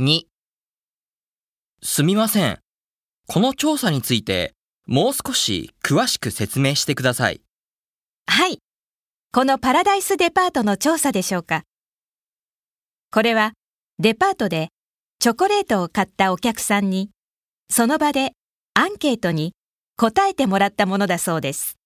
2すみません。この調査についてもう少し詳しく説明してください。はい。このパラダイスデパートの調査でしょうか。これはデパートでチョコレートを買ったお客さんにその場でアンケートに答えてもらったものだそうです。